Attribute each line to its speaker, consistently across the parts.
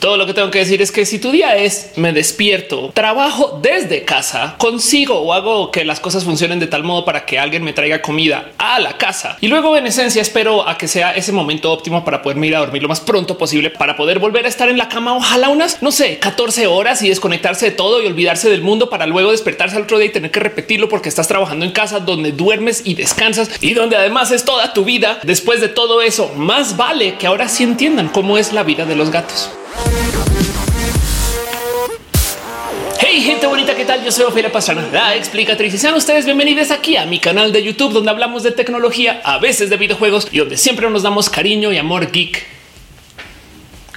Speaker 1: Todo lo que tengo que decir es que si tu día es me despierto, trabajo desde casa, consigo o hago que las cosas funcionen de tal modo para que alguien me traiga comida a la casa y luego en esencia espero a que sea ese momento óptimo para poderme ir a dormir lo más pronto posible para poder volver a estar en la cama. Ojalá unas, no sé, 14 horas y desconectarse de todo y olvidarse del mundo para luego despertarse al otro día y tener que repetirlo porque estás trabajando en casa donde duermes y descansas y donde además es toda tu vida. Después de todo eso, más vale que ahora sí entiendan cómo es la vida de los gatos. Hey, gente bonita, ¿qué tal? Yo soy Ophelia Pastrana, la explicatriz y sean ustedes bienvenidos aquí a mi canal de YouTube donde hablamos de tecnología, a veces de videojuegos y donde siempre nos damos cariño y amor geek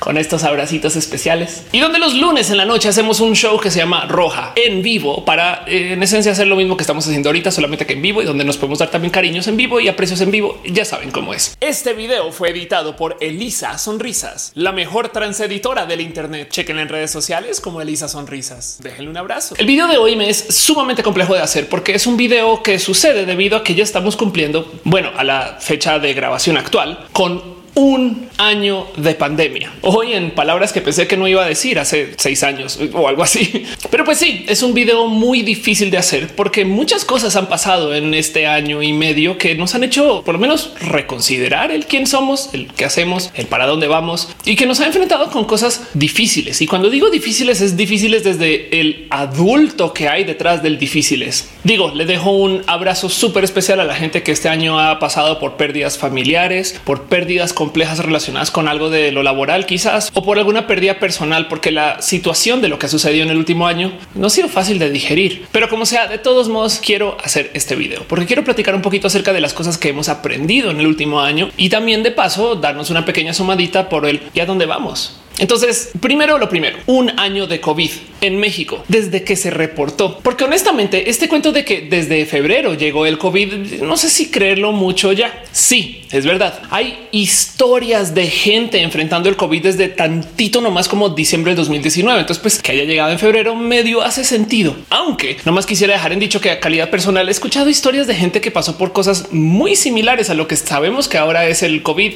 Speaker 1: con estos abracitos especiales y donde los lunes en la noche hacemos un show que se llama Roja en vivo para eh, en esencia hacer lo mismo que estamos haciendo ahorita, solamente que en vivo y donde nos podemos dar también cariños en vivo y aprecios en vivo. Ya saben cómo es. Este video fue editado por Elisa Sonrisas, la mejor transeditora del Internet. Chequen en redes sociales como Elisa Sonrisas. Déjenle un abrazo. El video de hoy me es sumamente complejo de hacer porque es un video que sucede debido a que ya estamos cumpliendo, bueno, a la fecha de grabación actual con un año de pandemia. Hoy en palabras que pensé que no iba a decir hace seis años o algo así. Pero pues sí, es un video muy difícil de hacer porque muchas cosas han pasado en este año y medio que nos han hecho por lo menos reconsiderar el quién somos, el qué hacemos, el para dónde vamos y que nos ha enfrentado con cosas difíciles. Y cuando digo difíciles es difíciles desde el adulto que hay detrás del difíciles. Digo, le dejo un abrazo súper especial a la gente que este año ha pasado por pérdidas familiares, por pérdidas complejas relacionadas con algo de lo laboral quizás o por alguna pérdida personal, porque la situación de lo que ha sucedido en el último año no ha sido fácil de digerir. Pero como sea, de todos modos quiero hacer este video porque quiero platicar un poquito acerca de las cosas que hemos aprendido en el último año y también de paso darnos una pequeña sumadita por el y a dónde vamos. Entonces, primero lo primero, un año de COVID en México desde que se reportó, porque honestamente este cuento de que desde febrero llegó el COVID, no sé si creerlo mucho ya. Sí, es verdad. Hay historias de gente enfrentando el COVID desde tantito nomás como diciembre de 2019. Entonces, pues que haya llegado en febrero medio hace sentido, aunque nomás quisiera dejar en dicho que a calidad personal he escuchado historias de gente que pasó por cosas muy similares a lo que sabemos que ahora es el COVID,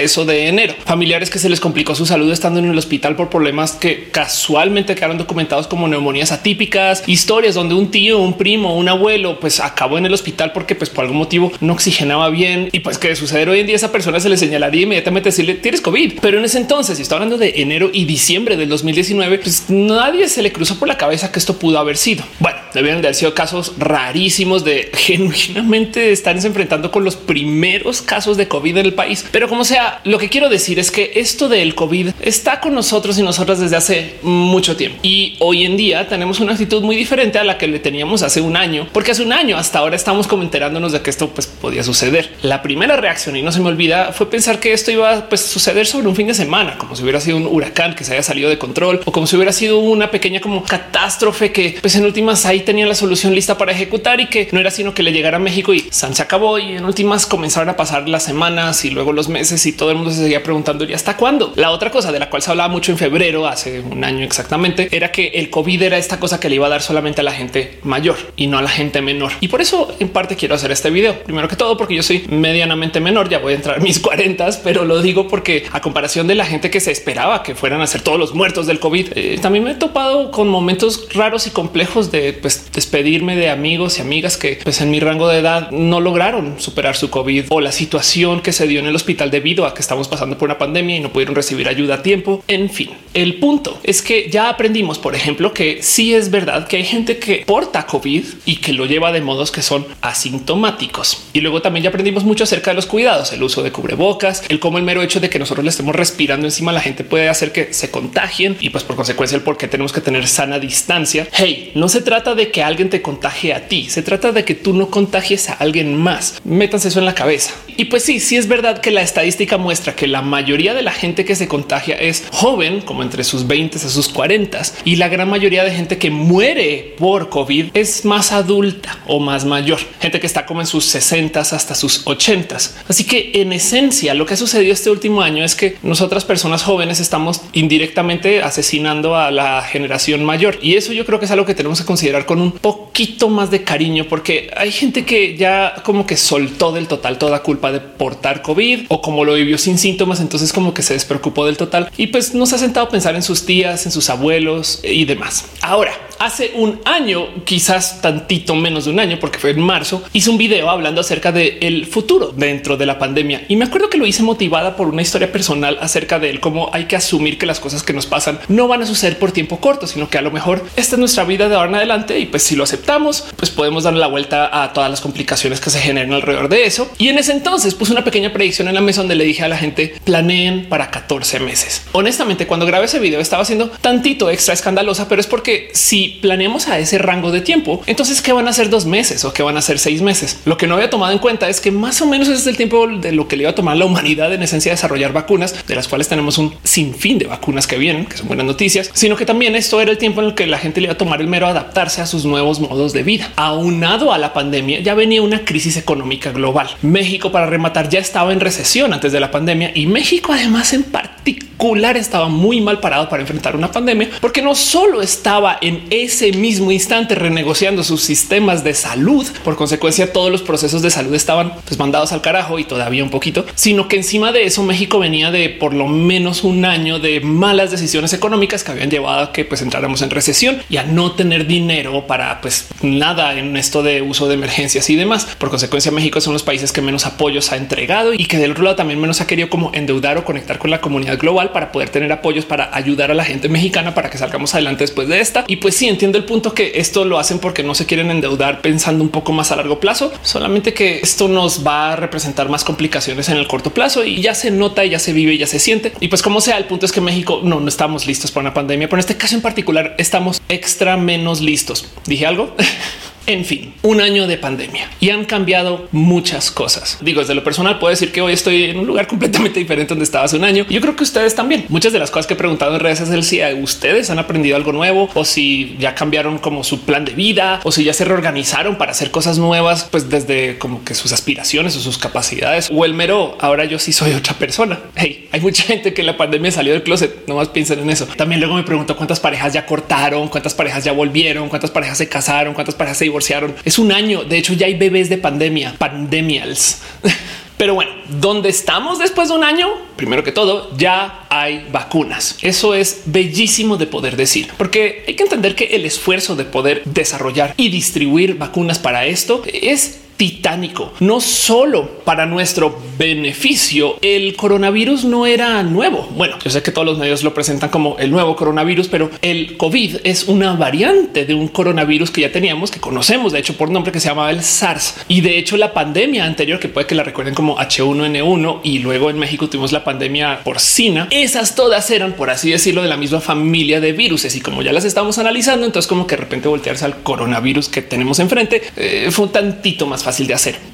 Speaker 1: eso de enero, familiares que se les complicó su salud estando en el hospital por problemas que casualmente quedaron documentados como neumonías atípicas, historias donde un tío, un primo, un abuelo, pues acabó en el hospital porque pues por algún motivo no oxigenaba bien y pues que de suceder hoy en día esa persona se le señalaría inmediatamente decirle tienes COVID. Pero en ese entonces, si está hablando de enero y diciembre del 2019, pues nadie se le cruzó por la cabeza que esto pudo haber sido. Bueno, debieron de haber sido casos rarísimos de genuinamente estarse enfrentando con los primeros casos de COVID en el país. Pero como sea, lo que quiero decir es que esto del COVID está con nosotros y nosotras desde hace mucho tiempo. Y hoy en día tenemos una actitud muy diferente a la que le teníamos hace un año, porque hace un año hasta ahora estamos como enterándonos de que esto pues, podía suceder. La primera reacción, y no se me olvida, fue pensar que esto iba a pues, suceder sobre un fin de semana, como si hubiera sido un huracán que se haya salido de control o como si hubiera sido una pequeña como catástrofe que pues en últimas ahí tenía la solución lista para ejecutar y que no era sino que le llegara a México y San se acabó y en últimas comenzaron a pasar las semanas y luego los meses y todo el mundo se seguía preguntando y hasta cuándo. La otra cosa de la cual se hablaba mucho en febrero, hace un año exactamente, era que el COVID era esta cosa que le iba a dar solamente a la gente mayor y no a la gente menor. Y por eso en parte quiero hacer este video. Primero que todo, porque yo soy medianamente menor, ya voy a entrar mis 40, pero lo digo porque a comparación de la gente que se esperaba que fueran a ser todos los muertos del COVID, eh, también me he topado con momentos raros y complejos de pues, despedirme de amigos y amigas que pues, en mi rango de edad no lograron superar su COVID o la situación que se dio en el hospital debido a que estamos pasando por una pandemia y no pudieron recibir ayuda a tiempo en fin, el punto es que ya aprendimos, por ejemplo, que sí es verdad que hay gente que porta COVID y que lo lleva de modos que son asintomáticos. Y luego también ya aprendimos mucho acerca de los cuidados, el uso de cubrebocas, el cómo el mero hecho de que nosotros le estemos respirando encima a la gente puede hacer que se contagien y pues por consecuencia el por qué tenemos que tener sana distancia. Hey, no se trata de que alguien te contagie a ti, se trata de que tú no contagies a alguien más. Métanse eso en la cabeza. Y pues sí, sí es verdad que la estadística muestra que la mayoría de la gente que se contagia es joven, como entre sus 20 a sus 40 y la gran mayoría de gente que muere por COVID es más adulta o más mayor, gente que está como en sus 60 hasta sus 80. Así que en esencia lo que ha sucedido este último año es que nosotras personas jóvenes estamos indirectamente asesinando a la generación mayor y eso yo creo que es algo que tenemos que considerar con un poquito más de cariño porque hay gente que ya como que soltó del total toda culpa de portar COVID o como lo vivió sin síntomas, entonces como que se despreocupó del total y pues nos ha sentado a pensar en sus tías, en sus abuelos y demás. Ahora, hace un año, quizás tantito menos de un año, porque fue en marzo, hice un video hablando acerca del el futuro dentro de la pandemia y me acuerdo que lo hice motivada por una historia personal acerca de él, cómo hay que asumir que las cosas que nos pasan no van a suceder por tiempo corto, sino que a lo mejor esta es nuestra vida de ahora en adelante y pues si lo aceptamos, pues podemos darle la vuelta a todas las complicaciones que se generan alrededor de eso. Y en ese entonces puse una pequeña predicción en la mesa donde le dije a la gente planeen para 14 meses. Honestamente, cuando grabé ese video estaba haciendo tantito extra escandalosa, pero es porque si planeamos a ese rango de tiempo, entonces qué van a ser dos meses o qué van a ser seis meses. Lo que no había tomado en cuenta es que más o menos es el tiempo de lo que le iba a tomar la humanidad en esencia desarrollar vacunas, de las cuales tenemos un sinfín de vacunas que vienen, que son buenas noticias, sino que también esto era el tiempo en el que la gente le iba a tomar el mero adaptarse a sus nuevos modos de vida. Aunado a la pandemia, ya venía una crisis económica global. México, para rematar, ya estaba en recesión antes de la pandemia y México, además, en particular, estaba muy mal parado para enfrentar una pandemia, porque no solo estaba en ese mismo instante renegociando sus sistemas de salud, por consecuencia, todos los procesos de salud estaban pues, mandados al carajo y todavía un poquito, sino que encima de eso, México venía de por lo menos un año de malas decisiones económicas que habían llevado a que pues entráramos en recesión y a no tener dinero para pues nada en esto de uso de emergencias y demás. Por consecuencia, México son los países que menos apoyos ha entregado y que del otro lado también menos ha querido como endeudar o conectar con la comunidad global para poder tener apoyos para ayudar a la gente mexicana para que salgamos adelante después de esta. Y pues sí, entiendo el punto que esto lo hacen porque no se quieren endeudar pensando un poco más a largo plazo, solamente que esto nos va a representar más complicaciones en el corto plazo y ya se nota, ya se vive, ya se siente. Y pues como sea, el punto es que México no, no estamos listos para una pandemia, pero en este caso en particular estamos extra menos listos. ¿Dije algo? En fin, un año de pandemia y han cambiado muchas cosas. Digo, desde lo personal puedo decir que hoy estoy en un lugar completamente diferente donde estaba hace un año. Yo creo que ustedes también. Muchas de las cosas que he preguntado en redes es el si ustedes han aprendido algo nuevo o si ya cambiaron como su plan de vida o si ya se reorganizaron para hacer cosas nuevas, pues desde como que sus aspiraciones o sus capacidades o el mero ahora yo sí soy otra persona. Hey, hay mucha gente que en la pandemia salió del closet. No más piensen en eso. También luego me pregunto cuántas parejas ya cortaron, cuántas parejas ya volvieron, cuántas parejas se casaron, cuántas parejas se divorciaron es un año. De hecho, ya hay bebés de pandemia, pandemials. Pero bueno, ¿dónde estamos después de un año? Primero que todo, ya hay vacunas. Eso es bellísimo de poder decir, porque hay que entender que el esfuerzo de poder desarrollar y distribuir vacunas para esto es titánico, no solo para nuestro beneficio. El coronavirus no era nuevo. Bueno, yo sé que todos los medios lo presentan como el nuevo coronavirus, pero el COVID es una variante de un coronavirus que ya teníamos, que conocemos de hecho por nombre que se llamaba el SARS. Y de hecho la pandemia anterior, que puede que la recuerden como H1N1 y luego en México tuvimos la pandemia porcina, esas todas eran, por así decirlo, de la misma familia de virus. Y como ya las estamos analizando, entonces como que de repente voltearse al coronavirus que tenemos enfrente eh, fue un tantito más fácil de hacer.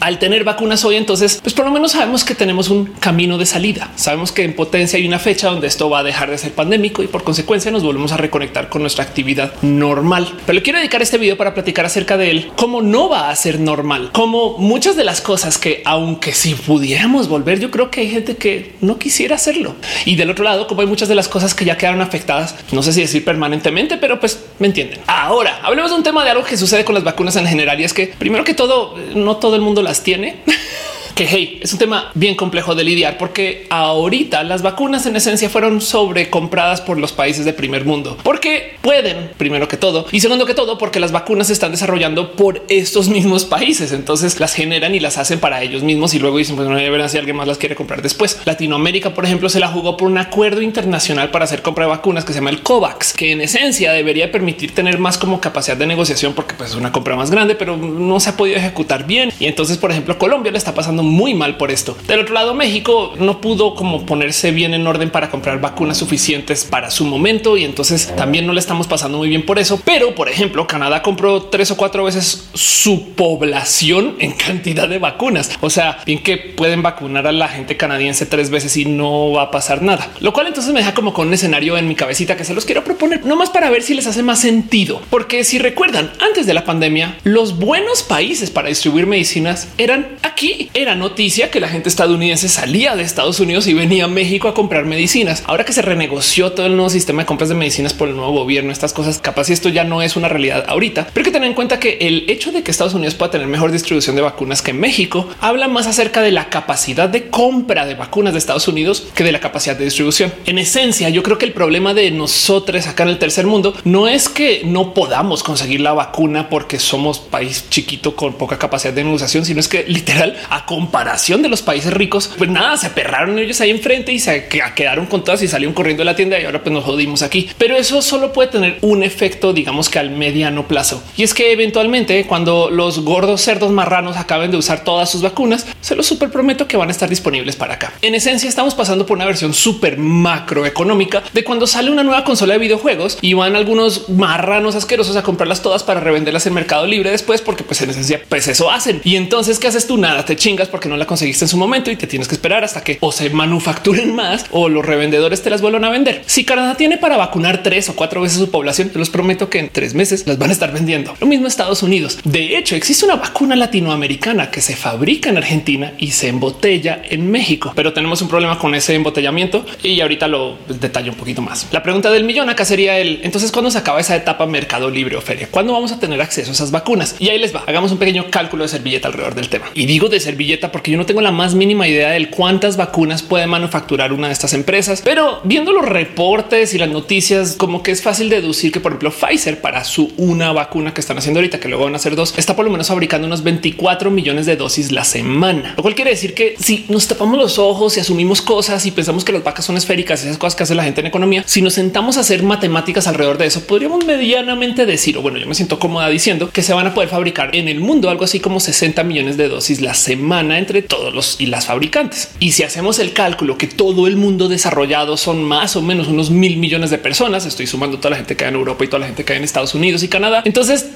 Speaker 1: Al tener vacunas hoy, entonces, pues por lo menos sabemos que tenemos un camino de salida. Sabemos que en potencia hay una fecha donde esto va a dejar de ser pandémico y por consecuencia nos volvemos a reconectar con nuestra actividad normal. Pero quiero dedicar este video para platicar acerca de él, cómo no va a ser normal, como muchas de las cosas que, aunque si pudiéramos volver, yo creo que hay gente que no quisiera hacerlo. Y del otro lado, como hay muchas de las cosas que ya quedaron afectadas, no sé si decir permanentemente, pero pues me entienden. Ahora hablemos de un tema de algo que sucede con las vacunas en general y es que primero que todo no todo el mundo las tiene. Que hey, es un tema bien complejo de lidiar porque ahorita las vacunas en esencia fueron sobrecompradas por los países de primer mundo porque pueden primero que todo y segundo que todo porque las vacunas se están desarrollando por estos mismos países. Entonces las generan y las hacen para ellos mismos y luego dicen pues no ver si alguien más las quiere comprar después. Latinoamérica, por ejemplo, se la jugó por un acuerdo internacional para hacer compra de vacunas que se llama el COVAX, que en esencia debería permitir tener más como capacidad de negociación porque pues, es una compra más grande, pero no se ha podido ejecutar bien. Y entonces, por ejemplo, Colombia le está pasando muy mal por esto. Del otro lado, México no pudo como ponerse bien en orden para comprar vacunas suficientes para su momento y entonces también no le estamos pasando muy bien por eso. Pero, por ejemplo, Canadá compró tres o cuatro veces su población en cantidad de vacunas. O sea, bien que pueden vacunar a la gente canadiense tres veces y no va a pasar nada. Lo cual entonces me deja como con un escenario en mi cabecita que se los quiero proponer, no más para ver si les hace más sentido. Porque si recuerdan, antes de la pandemia, los buenos países para distribuir medicinas eran aquí, eran noticia que la gente estadounidense salía de Estados Unidos y venía a México a comprar medicinas. Ahora que se renegoció todo el nuevo sistema de compras de medicinas por el nuevo gobierno, estas cosas, capaz esto ya no es una realidad ahorita, pero hay que tener en cuenta que el hecho de que Estados Unidos pueda tener mejor distribución de vacunas que México habla más acerca de la capacidad de compra de vacunas de Estados Unidos que de la capacidad de distribución. En esencia, yo creo que el problema de nosotros acá en el tercer mundo no es que no podamos conseguir la vacuna porque somos país chiquito con poca capacidad de inmunización, sino es que literal a comparación de los países ricos, pues nada, se perraron ellos ahí enfrente y se quedaron con todas y salieron corriendo de la tienda y ahora pues nos jodimos aquí. Pero eso solo puede tener un efecto, digamos que al mediano plazo. Y es que eventualmente cuando los gordos cerdos marranos acaben de usar todas sus vacunas, se los super prometo que van a estar disponibles para acá. En esencia estamos pasando por una versión súper macroeconómica de cuando sale una nueva consola de videojuegos y van algunos marranos asquerosos a comprarlas todas para revenderlas en Mercado Libre después, porque pues en esencia pues eso hacen. Y entonces, ¿qué haces tú? Nada, te chingas porque no la conseguiste en su momento y te tienes que esperar hasta que o se manufacturen más o los revendedores te las vuelvan a vender. Si Canadá tiene para vacunar tres o cuatro veces su población, te los prometo que en tres meses las van a estar vendiendo. Lo mismo Estados Unidos. De hecho, existe una vacuna latinoamericana que se fabrica en Argentina y se embotella en México, pero tenemos un problema con ese embotellamiento y ahorita lo detallo un poquito más. La pregunta del millón acá sería el entonces cuándo se acaba esa etapa mercado libre o feria, cuándo vamos a tener acceso a esas vacunas y ahí les va. Hagamos un pequeño cálculo de servilleta alrededor del tema y digo de servilleta porque yo no tengo la más mínima idea de cuántas vacunas puede manufacturar una de estas empresas, pero viendo los reportes y las noticias, como que es fácil deducir que, por ejemplo, Pfizer para su una vacuna que están haciendo ahorita, que luego van a hacer dos, está por lo menos fabricando unos 24 millones de dosis la semana, lo cual quiere decir que si nos tapamos los ojos y asumimos cosas y pensamos que las vacas son esféricas, esas cosas que hace la gente en economía, si nos sentamos a hacer matemáticas alrededor de eso, podríamos medianamente decir, o bueno, yo me siento cómoda diciendo que se van a poder fabricar en el mundo algo así como 60 millones de dosis la semana entre todos los y las fabricantes. Y si hacemos el cálculo que todo el mundo desarrollado son más o menos unos mil millones de personas, estoy sumando toda la gente que hay en Europa y toda la gente que hay en Estados Unidos y Canadá. Entonces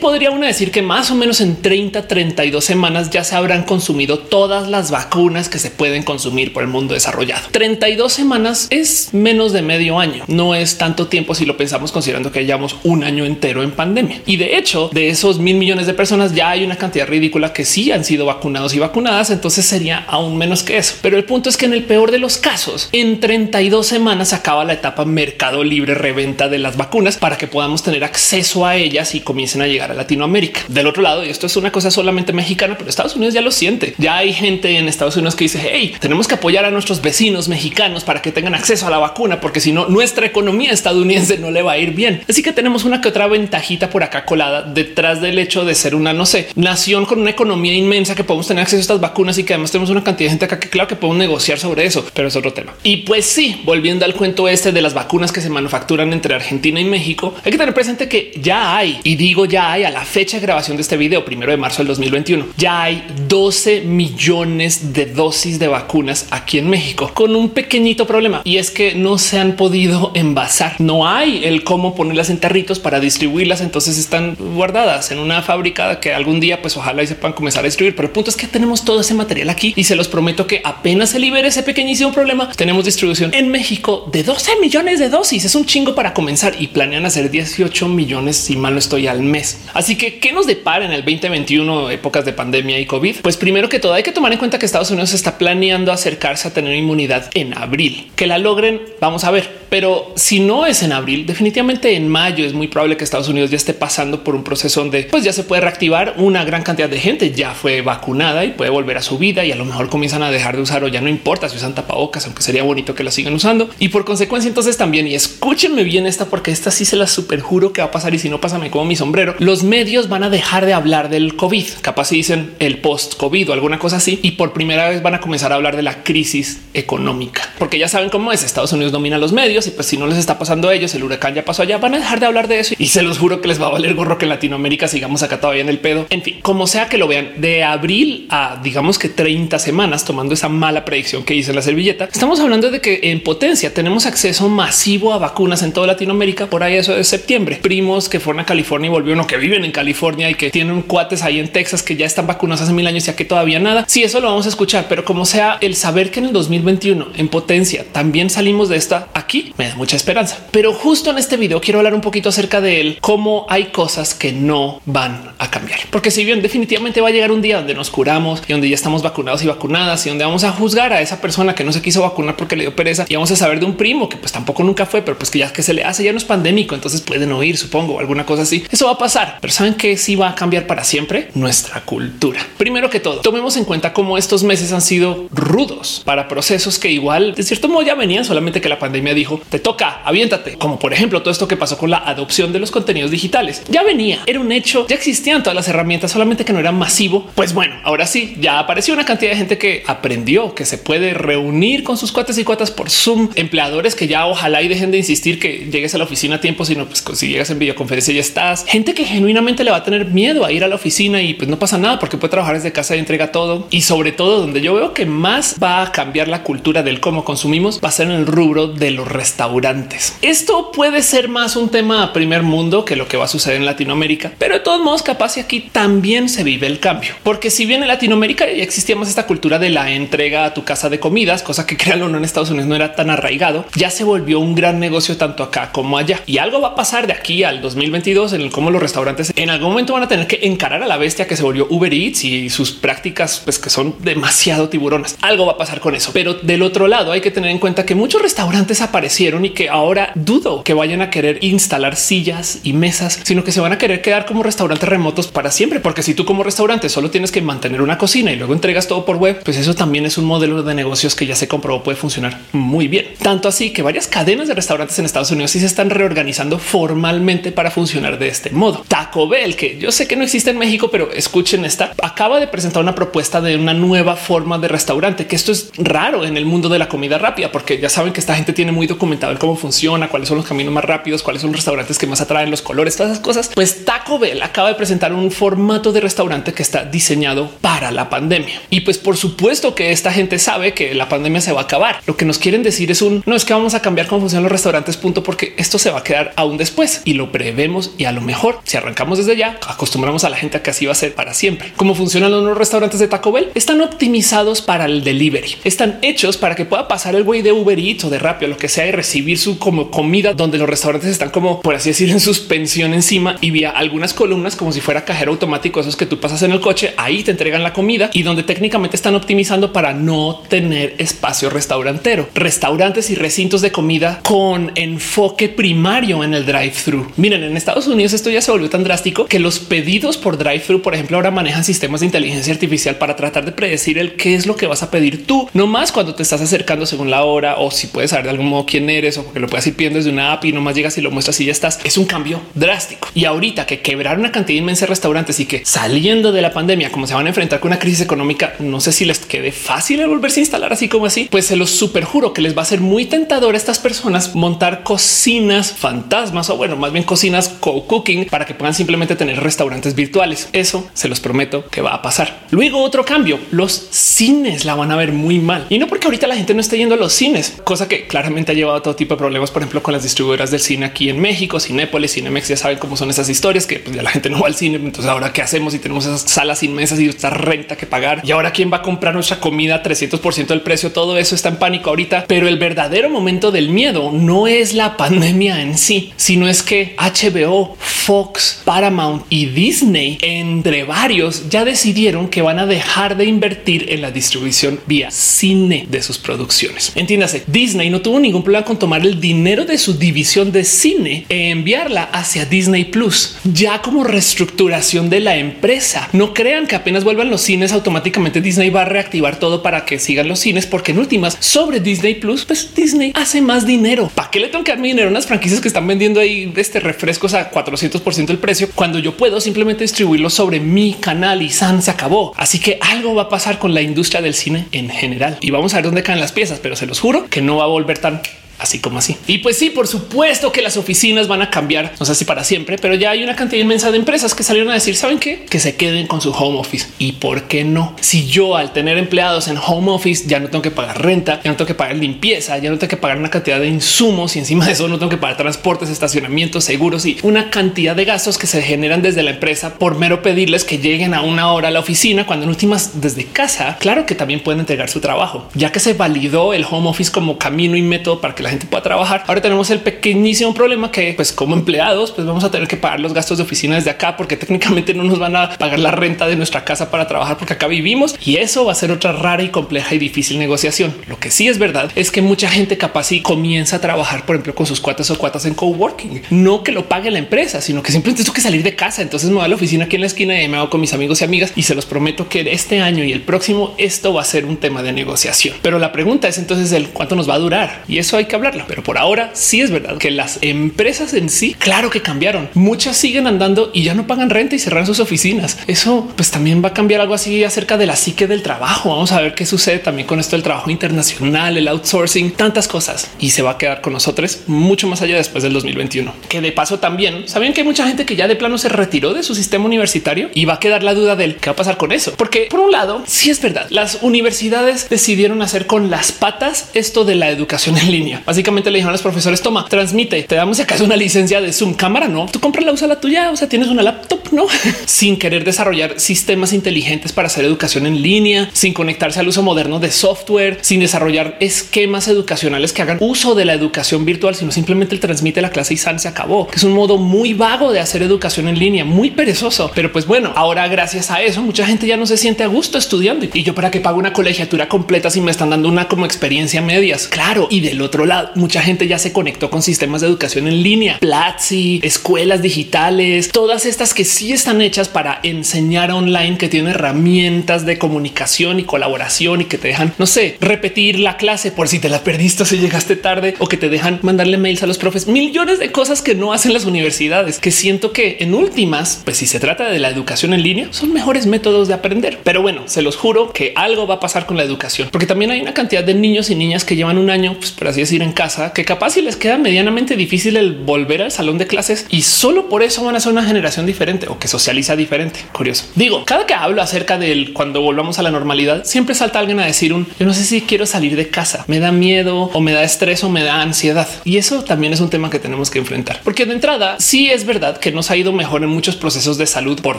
Speaker 1: podría uno decir que más o menos en 30, 32 semanas ya se habrán consumido todas las vacunas que se pueden consumir por el mundo desarrollado. 32 semanas es menos de medio año. No es tanto tiempo si lo pensamos considerando que hayamos un año entero en pandemia. Y de hecho, de esos mil millones de personas ya hay una cantidad ridícula que sí han sido vacunados y vacunadas. Entonces sería aún menos que eso. Pero el punto es que en el peor de los casos, en 32 semanas acaba la etapa mercado libre reventa de las vacunas para que podamos tener acceso a ellas y comiencen a llegar a Latinoamérica. Del otro lado, y esto es una cosa solamente mexicana, pero Estados Unidos ya lo siente. Ya hay gente en Estados Unidos que dice, hey, tenemos que apoyar a nuestros vecinos mexicanos para que tengan acceso a la vacuna, porque si no, nuestra economía estadounidense no le va a ir bien. Así que tenemos una que otra ventajita por acá colada detrás del hecho de ser una, no sé, nación con una economía inmensa que podemos tener acceso estas vacunas y que además tenemos una cantidad de gente acá que claro que podemos negociar sobre eso, pero es otro tema. Y pues sí, volviendo al cuento este de las vacunas que se manufacturan entre Argentina y México, hay que tener presente que ya hay, y digo ya hay a la fecha de grabación de este video, primero de marzo del 2021, ya hay 12 millones de dosis de vacunas aquí en México con un pequeñito problema y es que no se han podido envasar. No hay el cómo ponerlas en tarritos para distribuirlas. Entonces están guardadas en una fábrica que algún día, pues ojalá y se puedan comenzar a distribuir. Pero el punto es que tenemos todo ese material aquí y se los prometo que apenas se libere ese pequeñísimo problema, tenemos distribución en México de 12 millones de dosis. Es un chingo para comenzar y planean hacer 18 millones si mal no estoy al mes. Así que qué nos depara en el 2021, épocas de pandemia y COVID? Pues primero que todo hay que tomar en cuenta que Estados Unidos está planeando acercarse a tener inmunidad en abril. Que la logren, vamos a ver. Pero si no es en abril, definitivamente en mayo es muy probable que Estados Unidos ya esté pasando por un proceso donde pues ya se puede reactivar. Una gran cantidad de gente ya fue vacunada y puede volver a su vida y a lo mejor comienzan a dejar de usar o ya no importa si usan tapabocas, aunque sería bonito que la sigan usando. Y por consecuencia, entonces también y escúchenme bien esta, porque esta sí se la super juro que va a pasar. Y si no pasa, me como mi sombrero. Los medios van a dejar de hablar del COVID. Capaz si dicen el post COVID o alguna cosa así. Y por primera vez van a comenzar a hablar de la crisis económica, porque ya saben cómo es. Estados Unidos domina los medios y pues si no les está pasando a ellos, el huracán ya pasó allá, van a dejar de hablar de eso y se los juro que les va a valer gorro que en Latinoamérica sigamos acá todavía en el pedo. En fin, como sea que lo vean de abril a digamos que 30 semanas tomando esa mala predicción que hice en la servilleta, estamos hablando de que en potencia tenemos acceso masivo a vacunas en toda Latinoamérica por ahí eso de septiembre. Primos que fueron a California y volvieron que viven en California y que tienen cuates ahí en Texas que ya están vacunados hace mil años y que todavía nada. Sí, eso lo vamos a escuchar, pero como sea el saber que en el 2021 en potencia también salimos de esta aquí me da mucha esperanza. Pero justo en este video quiero hablar un poquito acerca de él, cómo hay cosas que no van a cambiar, porque si bien definitivamente va a llegar un día donde nos curamos y donde ya estamos vacunados y vacunadas y donde vamos a juzgar a esa persona que no se quiso vacunar porque le dio pereza y vamos a saber de un primo que pues tampoco nunca fue, pero pues que ya que se le hace ya no es pandémico, entonces pueden oír, supongo, alguna cosa así. Eso va a pasar, pero saben que sí va a cambiar para siempre nuestra cultura. Primero que todo, tomemos en cuenta cómo estos meses han sido rudos para procesos que igual de cierto modo ya venían, solamente que la pandemia dijo te toca, aviéntate, como por ejemplo todo esto que pasó con la adopción de los contenidos digitales. Ya venía, era un hecho, ya existían todas las herramientas, solamente que no era masivo. Pues bueno, ahora ya apareció una cantidad de gente que aprendió que se puede reunir con sus cuates y cuatas por Zoom, empleadores que ya ojalá y dejen de insistir que llegues a la oficina a tiempo, sino pues si llegas en videoconferencia ya estás. Gente que genuinamente le va a tener miedo a ir a la oficina y pues no pasa nada porque puede trabajar desde casa y entrega todo. Y sobre todo donde yo veo que más va a cambiar la cultura del cómo consumimos va a ser en el rubro de los restaurantes. Esto puede ser más un tema a primer mundo que lo que va a suceder en Latinoamérica, pero de todos modos capaz y aquí también se vive el cambio, porque si bien en Latinoamérica ya existía más esta cultura de la entrega a tu casa de comidas, cosa que créanlo no en Estados Unidos no era tan arraigado, ya se volvió un gran negocio tanto acá como allá. Y algo va a pasar de aquí al 2022 en el cómo los restaurantes en algún momento van a tener que encarar a la bestia que se volvió Uber Eats y sus prácticas pues que son demasiado tiburones. Algo va a pasar con eso. Pero del otro lado hay que tener en cuenta que muchos restaurantes aparecieron y que ahora dudo que vayan a querer instalar sillas y mesas, sino que se van a querer quedar como restaurantes remotos para siempre. Porque si tú como restaurante solo tienes que mantener una cocina y luego entregas todo por web, pues eso también es un modelo de negocios que ya se comprobó puede funcionar muy bien. Tanto así que varias cadenas de restaurantes en Estados Unidos sí se están reorganizando formalmente para funcionar de este modo. Taco Bell, que yo sé que no existe en México, pero escuchen esta, acaba de presentar una propuesta de una nueva forma de restaurante, que esto es raro en el mundo de la comida rápida, porque ya saben que esta gente tiene muy documentado el cómo funciona, cuáles son los caminos más rápidos, cuáles son los restaurantes que más atraen los colores, todas esas cosas. Pues Taco Bell acaba de presentar un formato de restaurante que está diseñado para la pandemia. Y pues por supuesto que esta gente sabe que la pandemia se va a acabar. Lo que nos quieren decir es un no es que vamos a cambiar cómo funcionan los restaurantes, punto, porque esto se va a quedar aún después y lo prevemos. Y a lo mejor si arrancamos desde ya, acostumbramos a la gente a que así va a ser para siempre. Cómo funcionan los restaurantes de Taco Bell están optimizados para el delivery, están hechos para que pueda pasar el güey de Uber Eats o de Rappi o lo que sea y recibir su como comida donde los restaurantes están como por así decir en suspensión encima y vía algunas columnas como si fuera cajero automático, esos que tú pasas en el coche, ahí te entregan la comida y donde técnicamente están optimizando para no tener espacio restaurantero, restaurantes y recintos de comida con enfoque primario en el drive thru. Miren, en Estados Unidos esto ya se volvió tan drástico que los pedidos por drive thru, por ejemplo, ahora manejan sistemas de inteligencia artificial para tratar de predecir el qué es lo que vas a pedir tú, no más cuando te estás acercando según la hora o si puedes saber de algún modo quién eres o porque lo puedes ir pidiendo desde una app y nomás llegas y lo muestras y ya estás. Es un cambio drástico. Y ahorita que quebrar una cantidad inmensa de restaurantes y que saliendo de la pandemia, como se van a enfrentar una crisis económica, no sé si les quede fácil volverse a instalar así como así, pues se los super juro que les va a ser muy tentador a estas personas montar cocinas fantasmas o bueno, más bien cocinas co-cooking para que puedan simplemente tener restaurantes virtuales. Eso se los prometo que va a pasar. Luego otro cambio, los cines la van a ver muy mal y no porque ahorita la gente no esté yendo a los cines, cosa que claramente ha llevado a todo tipo de problemas, por ejemplo, con las distribuidoras del cine aquí en México, Cinépolis, Cinemex, ya saben cómo son esas historias que pues, ya la gente no va al cine. Entonces ahora qué hacemos si tenemos esas salas inmensas y esta renta que pagar y ahora quién va a comprar nuestra comida 300 por ciento del precio. Todo eso está en pánico ahorita, pero el verdadero momento del miedo no es la pandemia en sí, sino es que HBO, Fox, Paramount y Disney, entre varios, ya decidieron que van a dejar de invertir en la distribución vía cine de sus producciones. Entiéndase, Disney no tuvo ningún problema con tomar el dinero de su división de cine e enviarla hacia Disney Plus, ya como reestructuración de la empresa. No crean que apenas vuelvan los cines automáticamente Disney va a reactivar todo para que sigan los cines, porque en últimas sobre Disney Plus, pues Disney hace más dinero. ¿Para qué le tengo que dar mi dinero a unas franquicias que están vendiendo ahí este refrescos a 400 por ciento el precio cuando yo puedo simplemente distribuirlo sobre mi canal y San se acabó? Así que algo va a pasar con la industria del cine en general y vamos a ver dónde caen las piezas, pero se los juro que no va a volver tan así como así. Y pues sí, por supuesto que las oficinas van a cambiar, no sé si para siempre, pero ya hay una cantidad inmensa de empresas que salieron a decir, ¿saben qué? Que se queden con su home office. ¿Y por qué no? Si yo al tener empleados en home office ya no tengo que pagar renta, ya no tengo que pagar limpieza, ya no tengo que pagar una cantidad de insumos y encima de eso no tengo que pagar transportes, estacionamientos, seguros y una cantidad de gastos que se generan desde la empresa por mero pedirles que lleguen a una hora a la oficina cuando en últimas desde casa, claro que también pueden entregar su trabajo, ya que se validó el home office como camino y método para que la gente pueda trabajar. Ahora tenemos el pequeñísimo problema que pues como empleados pues vamos a tener que pagar los gastos de oficina desde acá porque técnicamente no nos van a pagar la renta de nuestra casa para trabajar porque acá vivimos y eso va a ser otra rara y compleja y difícil negociación. Lo que sí es verdad es que mucha gente capaz y comienza a trabajar, por ejemplo, con sus cuatas o cuatas en coworking, no que lo pague la empresa, sino que simplemente tengo que salir de casa. Entonces me voy a la oficina aquí en la esquina y me hago con mis amigos y amigas y se los prometo que este año y el próximo esto va a ser un tema de negociación. Pero la pregunta es entonces el cuánto nos va a durar y eso hay que hablarlo. Pero por ahora sí es verdad que las empresas en sí, claro que cambiaron. Muchas siguen andando y ya no pagan renta y cerran sus oficinas. Eso pues también va a cambiar algo así acerca de la psique del trabajo. Vamos a ver qué sucede también con esto del trabajo internacional, el outsourcing, tantas cosas y se va a quedar con nosotros mucho más allá después del 2021. Que de paso también saben que hay mucha gente que ya de plano se retiró de su sistema universitario y va a quedar la duda del qué va a pasar con eso. Porque por un lado, sí es verdad, las universidades decidieron hacer con las patas esto de la educación en línea. Básicamente le dijeron a los profesores, toma, transmite, te damos acaso una licencia de Zoom cámara, no, tú compras la usa la tuya, o sea, tienes una laptop, no, sin querer desarrollar sistemas inteligentes para hacer educación en línea, sin conectarse al uso moderno de software, sin desarrollar esquemas educacionales que hagan uso de la educación virtual, sino simplemente transmite la clase y San se acabó, que es un modo muy vago de hacer educación en línea, muy perezoso. Pero pues bueno, ahora gracias a eso, mucha gente ya no se siente a gusto estudiando y yo para que pague una colegiatura completa si me están dando una como experiencia medias. Claro. Y del otro mucha gente ya se conectó con sistemas de educación en línea, Platzi, escuelas digitales, todas estas que sí están hechas para enseñar online, que tienen herramientas de comunicación y colaboración y que te dejan, no sé, repetir la clase por si te la perdiste o si llegaste tarde o que te dejan mandarle mails a los profes, millones de cosas que no hacen las universidades, que siento que en últimas, pues si se trata de la educación en línea, son mejores métodos de aprender. Pero bueno, se los juro que algo va a pasar con la educación, porque también hay una cantidad de niños y niñas que llevan un año, pues por así decir, en casa, que capaz si les queda medianamente difícil el volver al salón de clases y solo por eso van a ser una generación diferente o que socializa diferente. Curioso. Digo, cada que hablo acerca del cuando volvamos a la normalidad, siempre salta alguien a decir un yo no sé si quiero salir de casa, me da miedo o me da estrés o me da ansiedad. Y eso también es un tema que tenemos que enfrentar, porque de entrada sí es verdad que nos ha ido mejor en muchos procesos de salud por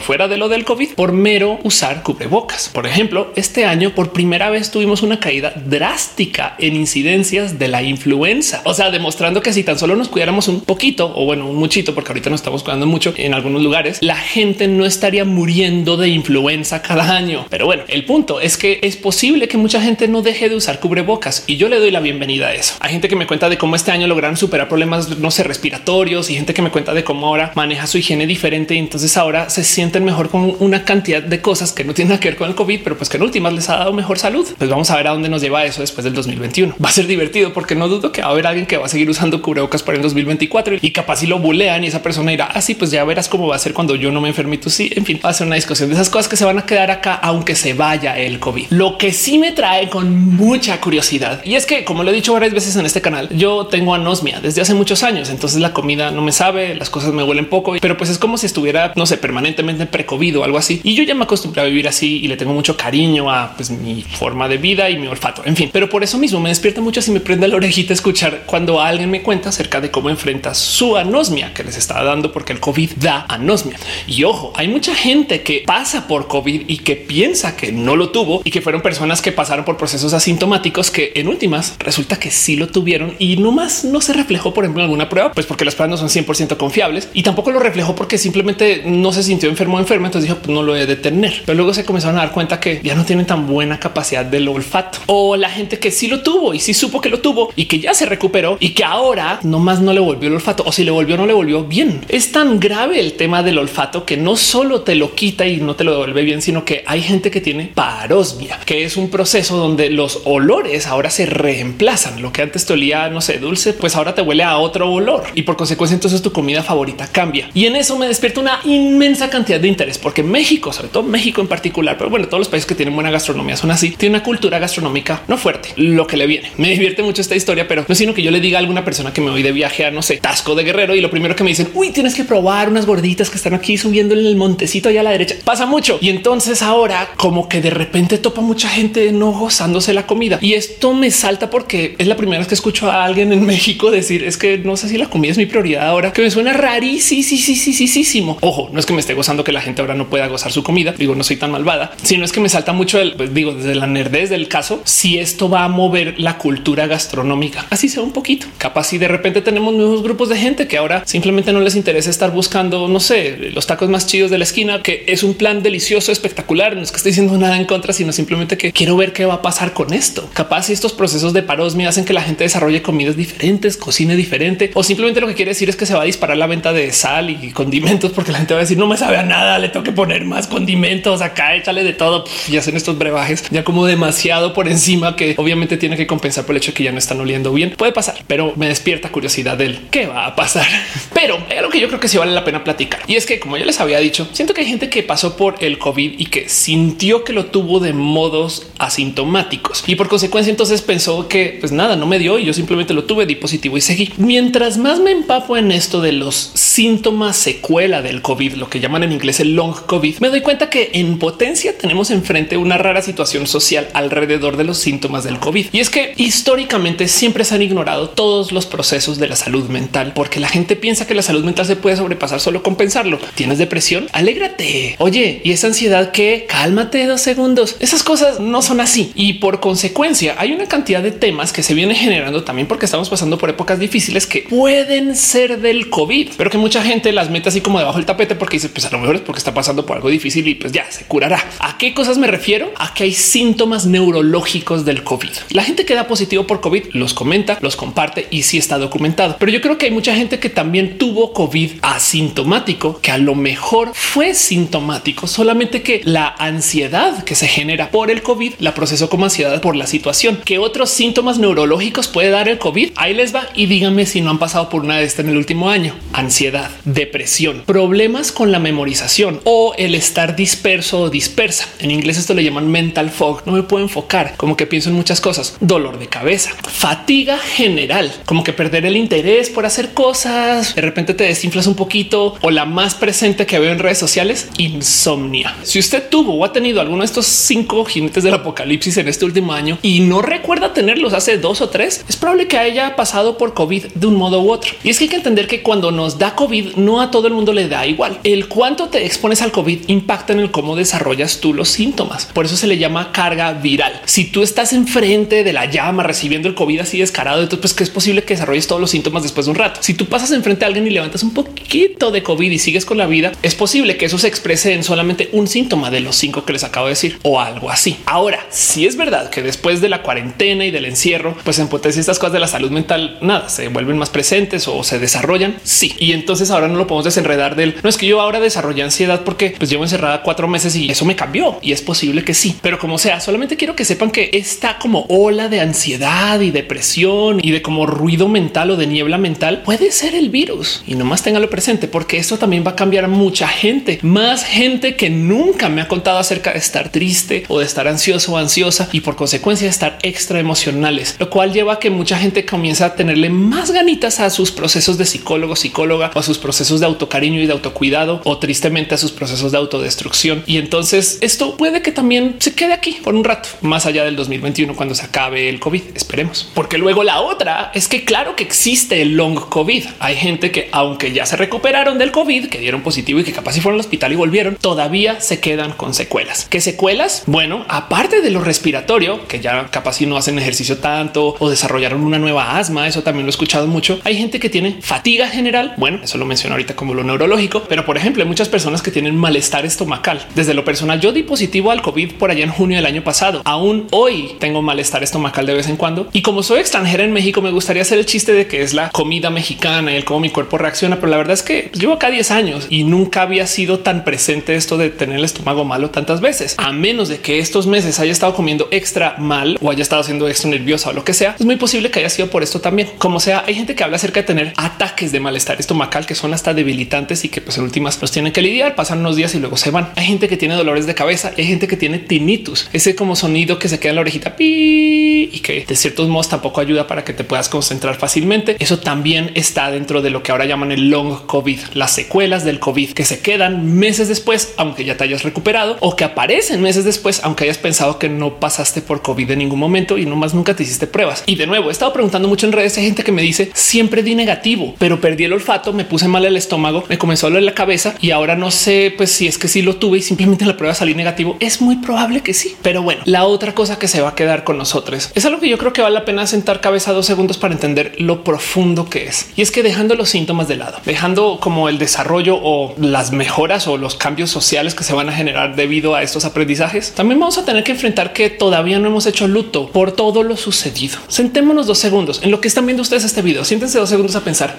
Speaker 1: fuera de lo del COVID por mero usar cubrebocas. Por ejemplo, este año por primera vez tuvimos una caída drástica en incidencias de la influenza, o sea, demostrando que si tan solo nos cuidáramos un poquito o bueno, un muchito, porque ahorita nos estamos cuidando mucho en algunos lugares, la gente no estaría muriendo de influenza cada año. Pero bueno, el punto es que es posible que mucha gente no deje de usar cubrebocas y yo le doy la bienvenida a eso. Hay gente que me cuenta de cómo este año lograron superar problemas, no sé, respiratorios y gente que me cuenta de cómo ahora maneja su higiene diferente y entonces ahora se sienten mejor con una cantidad de cosas que no tienen que ver con el COVID, pero pues que en últimas les ha dado mejor salud. Pues vamos a ver a dónde nos lleva eso después del 2021. Va a ser divertido porque no dudo que va a haber alguien que va a seguir usando cubrebocas para el 2024 y capaz si lo bulean y esa persona irá así, ah, pues ya verás cómo va a ser cuando yo no me enfermito. Sí, en fin, va a ser una discusión de esas cosas que se van a quedar acá, aunque se vaya el COVID. Lo que sí me trae con mucha curiosidad y es que, como lo he dicho varias veces en este canal, yo tengo anosmia desde hace muchos años. Entonces la comida no me sabe, las cosas me huelen poco, pero pues es como si estuviera, no sé, permanentemente pre-COVID o algo así. Y yo ya me acostumbré a vivir así y le tengo mucho cariño a pues, mi forma de vida y mi olfato. En fin, pero por eso mismo me despierta mucho si me prende la orejita escuchar cuando alguien me cuenta acerca de cómo enfrenta su anosmia que les está dando porque el COVID da anosmia. Y ojo, hay mucha gente que pasa por COVID y que piensa que no lo tuvo y que fueron personas que pasaron por procesos asintomáticos que en últimas resulta que sí lo tuvieron y no más no se reflejó, por ejemplo, en alguna prueba, pues porque las pruebas no son 100% confiables y tampoco lo reflejó porque simplemente no se sintió enfermo o enfermo. Entonces dijo, pues no lo he de tener. Pero luego se comenzaron a dar cuenta que ya no tienen tan buena capacidad del olfato o la gente que sí lo tuvo y sí supo que lo tuvo y que ya se recuperó y que ahora no más no le volvió el olfato o si le volvió, no le volvió bien. Es tan grave el tema del olfato que no solo te lo quita y no te lo devuelve bien, sino que hay gente que tiene parosmia, que es un proceso donde los olores ahora se reemplazan. Lo que antes te olía, no sé, dulce, pues ahora te huele a otro olor y por consecuencia entonces tu comida favorita cambia. Y en eso me despierta una inmensa cantidad de interés porque México, sobre todo México en particular, pero bueno, todos los países que tienen buena gastronomía son así, tiene una cultura gastronómica no fuerte, lo que le viene. Me divierte mucho esta historia, pero no sino que yo le diga a alguna persona que me voy de viaje a no sé, Tasco de Guerrero y lo primero que me dicen, uy, tienes que probar unas gorditas que están aquí subiendo en el montecito allá a la derecha. Pasa mucho. Y entonces ahora como que de repente topa mucha gente no gozándose la comida y esto me salta porque es la primera vez que escucho a alguien en México decir es que no sé si la comida es mi prioridad ahora, que me suena rarísimo. Ojo, no es que me esté gozando que la gente ahora no pueda gozar su comida. Digo, no soy tan malvada, sino es que me salta mucho el, pues, digo, desde la nerdez del caso, si esto va a mover la cultura gastronómica Así sea un poquito. Capaz si de repente tenemos nuevos grupos de gente que ahora simplemente no les interesa estar buscando, no sé, los tacos más chidos de la esquina, que es un plan delicioso, espectacular. No es que esté diciendo nada en contra, sino simplemente que quiero ver qué va a pasar con esto. Capaz si estos procesos de parosmia hacen que la gente desarrolle comidas diferentes, cocine diferente, o simplemente lo que quiere decir es que se va a disparar la venta de sal y condimentos porque la gente va a decir no me sabe a nada, le tengo que poner más condimentos acá, échale de todo y hacen estos brebajes ya como demasiado por encima que obviamente tiene que compensar por el hecho de que ya no están oliendo bien. Puede pasar, pero me despierta curiosidad del qué va a pasar. Pero hay algo que yo creo que sí vale la pena platicar y es que como ya les había dicho, siento que hay gente que pasó por el COVID y que sintió que lo tuvo de modos asintomáticos y por consecuencia entonces pensó que pues nada, no me dio y yo simplemente lo tuve, di positivo y seguí. Mientras más me empapo en esto de los síntomas secuela del COVID, lo que llaman en inglés el long COVID, me doy cuenta que en potencia tenemos enfrente una rara situación social alrededor de los síntomas del COVID. Y es que históricamente siempre se han ignorado todos los procesos de la salud mental porque la gente piensa que la salud mental se puede sobrepasar solo con pensarlo. ¿Tienes depresión? Alégrate. Oye, ¿y esa ansiedad que cálmate dos segundos? Esas cosas no son así. Y por consecuencia hay una cantidad de temas que se vienen generando también porque estamos pasando por épocas difíciles que pueden ser del COVID, pero que mucha gente las mete así como debajo del tapete porque dice, pues a lo mejor es porque está pasando por algo difícil y pues ya se curará. ¿A qué cosas me refiero? A que hay síntomas neurológicos del COVID. La gente que da positivo por COVID los comenta, los comparte y sí está documentado. Pero yo creo que hay mucha gente que también tuvo COVID asintomático, que a lo mejor fue sintomático, solamente que la ansiedad que se genera por el COVID la procesó como ansiedad por la situación. ¿Qué otros síntomas neurológicos puede dar el COVID? Ahí les va y díganme si no han pasado por una de estas en el último año. Ansiedad, depresión, problemas con la memorización o el estar disperso o dispersa. En inglés esto le llaman mental fog. No me puedo enfocar, como que pienso en muchas cosas. Dolor de cabeza, fatiga general, como que perder el interés por hacer cosas. De repente te desinflas un poquito o la más presente que veo en redes sociales, insomnia. Si usted tuvo o ha tenido alguno de estos cinco jinetes del apocalipsis en este último año y no recuerda tenerlos hace dos o tres, es probable que haya pasado por COVID de un modo u otro. Y es que hay que entender que cuando nos da COVID, no a todo el mundo le da igual. El cuánto te expones al COVID impacta en el cómo desarrollas tú los síntomas. Por eso se le llama carga viral. Si tú estás enfrente de la llama recibiendo el COVID así descarado, entonces pues que es posible que desarrolles todos los síntomas después de un rato. Si tú pasas enfrente a alguien y levantas un poquito de COVID y sigues con la vida, es posible que eso se exprese en solamente un síntoma de los cinco que les acabo de decir o algo así. Ahora, si es verdad que después de la cuarentena y del encierro, pues en potencia estas cosas de la salud mental, nada, se vuelven más presentes o se desarrollan. Sí. Y entonces ahora no lo podemos desenredar del no es que yo ahora desarrollé ansiedad porque pues llevo encerrada cuatro meses y eso me cambió y es posible que sí, pero como sea, solamente quiero que sepan que esta como ola de ansiedad y depresión y de como ruido mental o de niebla mental puede ser el virus y nomás téngalo presente porque esto también va a cambiar a mucha gente, más gente que nunca me ha contado acerca de estar triste o de estar ansioso o ansiosa y por consecuencia estar extra emocionales, lo cual lleva a que mucha gente comienza a tenerle más ganitas a sus procesos de psicólogo, psicóloga o a sus procesos de autocariño y de autocuidado o tristemente a sus procesos de autodestrucción. Y entonces esto puede que también se quede aquí por un rato más allá del 2021 cuando se acabe el COVID. Esperemos, porque luego la otra es que claro que existe el long COVID. Hay gente que aunque ya se recuperaron del COVID, que dieron positivo y que capaz si fueron al hospital y volvieron, todavía se quedan con secuelas. ¿Qué secuelas? Bueno, aparte de lo respiratorio, que ya capaz si no hacen ejercicio tanto o desarrollaron una nueva asma, eso también lo he escuchado mucho. Hay gente que tiene fatiga general. Bueno, eso lo menciono ahorita como lo neurológico, pero por ejemplo, hay muchas personas que tienen malestar estomacal. Desde lo personal, yo di positivo al COVID por allá en junio del año pasado. Aún hoy tengo malestar estomacal de vez en cuando. Y como soy extranjera en México, me gustaría hacer el chiste de que es la comida mexicana y el cómo mi cuerpo reacciona. Pero la verdad es que llevo acá 10 años y nunca había sido tan presente esto de tener el estómago malo tantas veces, a menos de que estos meses haya estado comiendo extra mal o haya estado siendo extra nerviosa o lo que sea. Es muy posible que haya sido por esto también. Como sea, hay gente que habla acerca de tener ataques de malestar estomacal que son hasta debilitantes y que pues en últimas los tienen que lidiar, pasan unos días y luego se van. Hay gente que tiene dolores de cabeza, hay gente que tiene tinnitus, ese como sonido que se queda en la orejita y que de ciertos modos tampoco ayuda para que te puedas concentrar fácilmente. Eso también está dentro de lo que ahora llaman el long COVID, las secuelas del COVID que se quedan meses después, aunque ya te hayas recuperado o que aparecen meses después, aunque hayas pensado que no pasaste por COVID en ningún momento y nomás nunca te hiciste pruebas. Y de nuevo, he estado preguntando mucho en redes. Hay gente que me dice siempre di negativo, pero perdí el olfato, me puse mal el estómago, me comenzó a doler la cabeza y ahora no sé pues si es que sí lo tuve y simplemente la prueba salí negativo. Es muy probable que sí, pero bueno, la otra cosa que se va a quedar con nosotros es algo que yo creo que vale la pena cabeza dos segundos para entender lo profundo que es. Y es que dejando los síntomas de lado, dejando como el desarrollo o las mejoras o los cambios sociales que se van a generar debido a estos aprendizajes, también vamos a tener que enfrentar que todavía no hemos hecho luto por todo lo sucedido. Sentémonos dos segundos en lo que están viendo ustedes este video. Siéntense dos segundos a pensar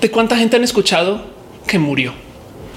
Speaker 1: de cuánta gente han escuchado que murió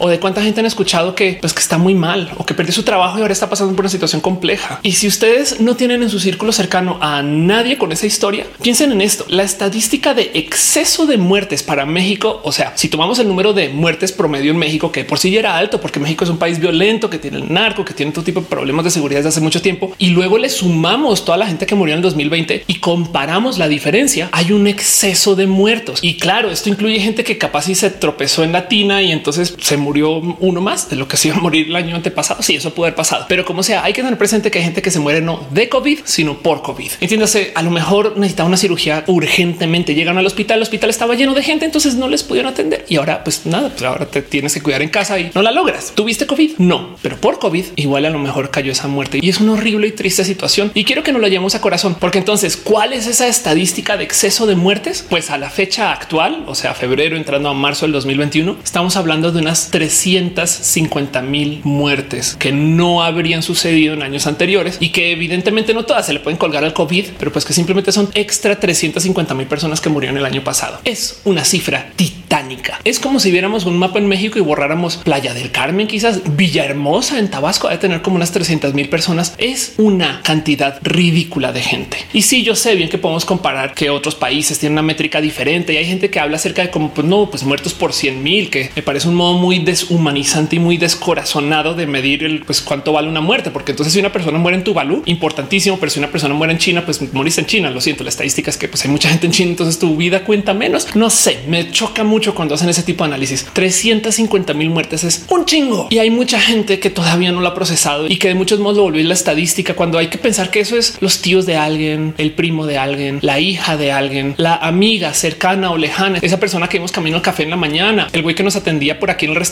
Speaker 1: o de cuánta gente han escuchado que, pues, que está muy mal o que perdió su trabajo y ahora está pasando por una situación compleja. Y si ustedes no tienen en su círculo cercano a nadie con esa historia, piensen en esto. La estadística de exceso de muertes para México, o sea, si tomamos el número de muertes promedio en México, que por sí ya era alto, porque México es un país violento, que tiene el narco, que tiene todo tipo de problemas de seguridad desde hace mucho tiempo, y luego le sumamos toda la gente que murió en el 2020 y comparamos la diferencia, hay un exceso de muertos. Y claro, esto incluye gente que capaz y se tropezó en la tina y entonces se murió murió uno más de lo que se iba a morir el año antepasado. Sí, eso puede haber pasado, pero como sea, hay que tener presente que hay gente que se muere no de COVID, sino por COVID. Entiéndase, a lo mejor necesitaba una cirugía urgentemente. Llegan al hospital, el hospital estaba lleno de gente, entonces no les pudieron atender y ahora, pues nada, pues ahora te tienes que cuidar en casa y no la logras. Tuviste COVID? No, pero por COVID igual a lo mejor cayó esa muerte y es una horrible y triste situación. Y quiero que nos lo llevemos a corazón, porque entonces, ¿cuál es esa estadística de exceso de muertes? Pues a la fecha actual, o sea, febrero entrando a marzo del 2021, estamos hablando de unas 350 mil muertes que no habrían sucedido en años anteriores y que evidentemente no todas se le pueden colgar al COVID, pero pues que simplemente son extra 350 mil personas que murieron el año pasado. Es una cifra titánica. Es como si viéramos un mapa en México y borráramos Playa del Carmen, quizás Villahermosa en Tabasco, de tener como unas 300 mil personas. Es una cantidad ridícula de gente. Y sí, yo sé bien que podemos comparar que otros países tienen una métrica diferente y hay gente que habla acerca de como pues no, pues muertos por 100 mil, que me parece un modo muy deshumano y muy descorazonado de medir el pues cuánto vale una muerte, porque entonces si una persona muere en Tuvalu, importantísimo, pero si una persona muere en China, pues morís en China. Lo siento, la estadística es que pues hay mucha gente en China, entonces tu vida cuenta menos. No sé, me choca mucho cuando hacen ese tipo de análisis. 350 mil muertes es un chingo y hay mucha gente que todavía no lo ha procesado y que de muchos modos lo volvió la estadística cuando hay que pensar que eso es los tíos de alguien, el primo de alguien, la hija de alguien, la amiga cercana o lejana, esa persona que vimos camino al café en la mañana, el güey que nos atendía por aquí en el restaurante,